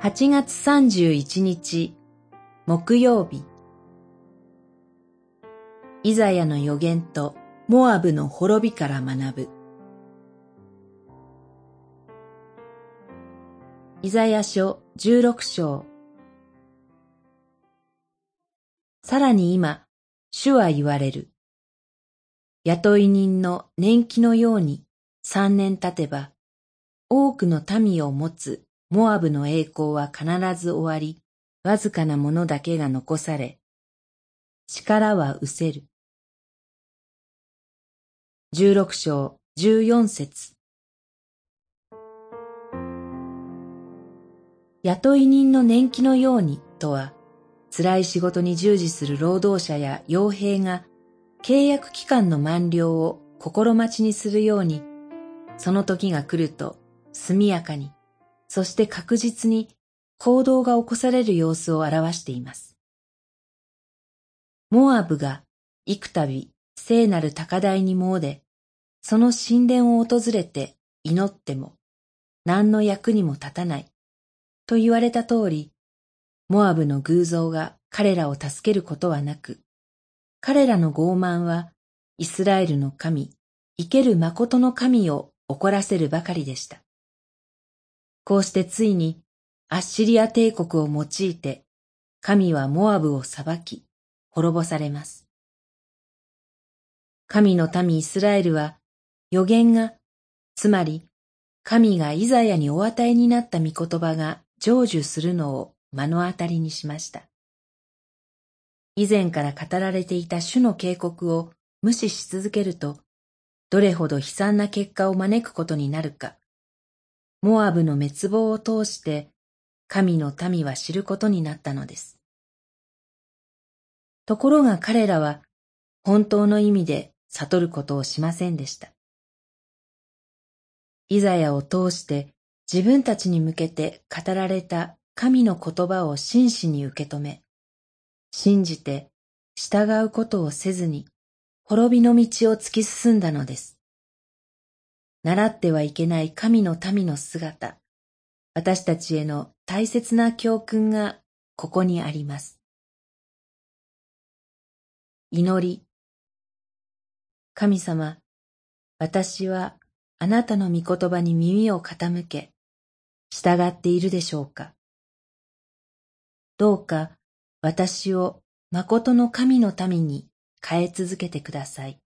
8月31日木曜日。イザヤの予言とモアブの滅びから学ぶ。イザヤ書16章。さらに今、主は言われる。雇い人の年季のように三年経てば、多くの民を持つモアブの栄光は必ず終わり、わずかなものだけが残され、力は失せる。十六章十四節雇い人の年季のようにとは、辛い仕事に従事する労働者や傭兵が契約期間の満了を心待ちにするように、その時が来ると速やかにそして確実に行動が起こされる様子を表しています。モアブが幾度聖なる高台に詣で、その神殿を訪れて祈っても何の役にも立たないと言われた通り、モアブの偶像が彼らを助けることはなく、彼らの傲慢はイスラエルの神、生ける誠の神を怒らせるばかりでした。こうしてついにアッシリア帝国を用いて神はモアブを裁き滅ぼされます。神の民イスラエルは予言が、つまり神がイザヤにお与えになった御言葉が成就するのを目の当たりにしました。以前から語られていた主の警告を無視し続けると、どれほど悲惨な結果を招くことになるか、モアブの滅亡を通して神の民は知ることになったのです。ところが彼らは本当の意味で悟ることをしませんでした。イザヤを通して自分たちに向けて語られた神の言葉を真摯に受け止め、信じて従うことをせずに滅びの道を突き進んだのです。習ってはいけない神の民の姿、私たちへの大切な教訓がここにあります。祈り。神様、私はあなたの御言葉に耳を傾け、従っているでしょうかどうか私を誠の神の民に変え続けてください。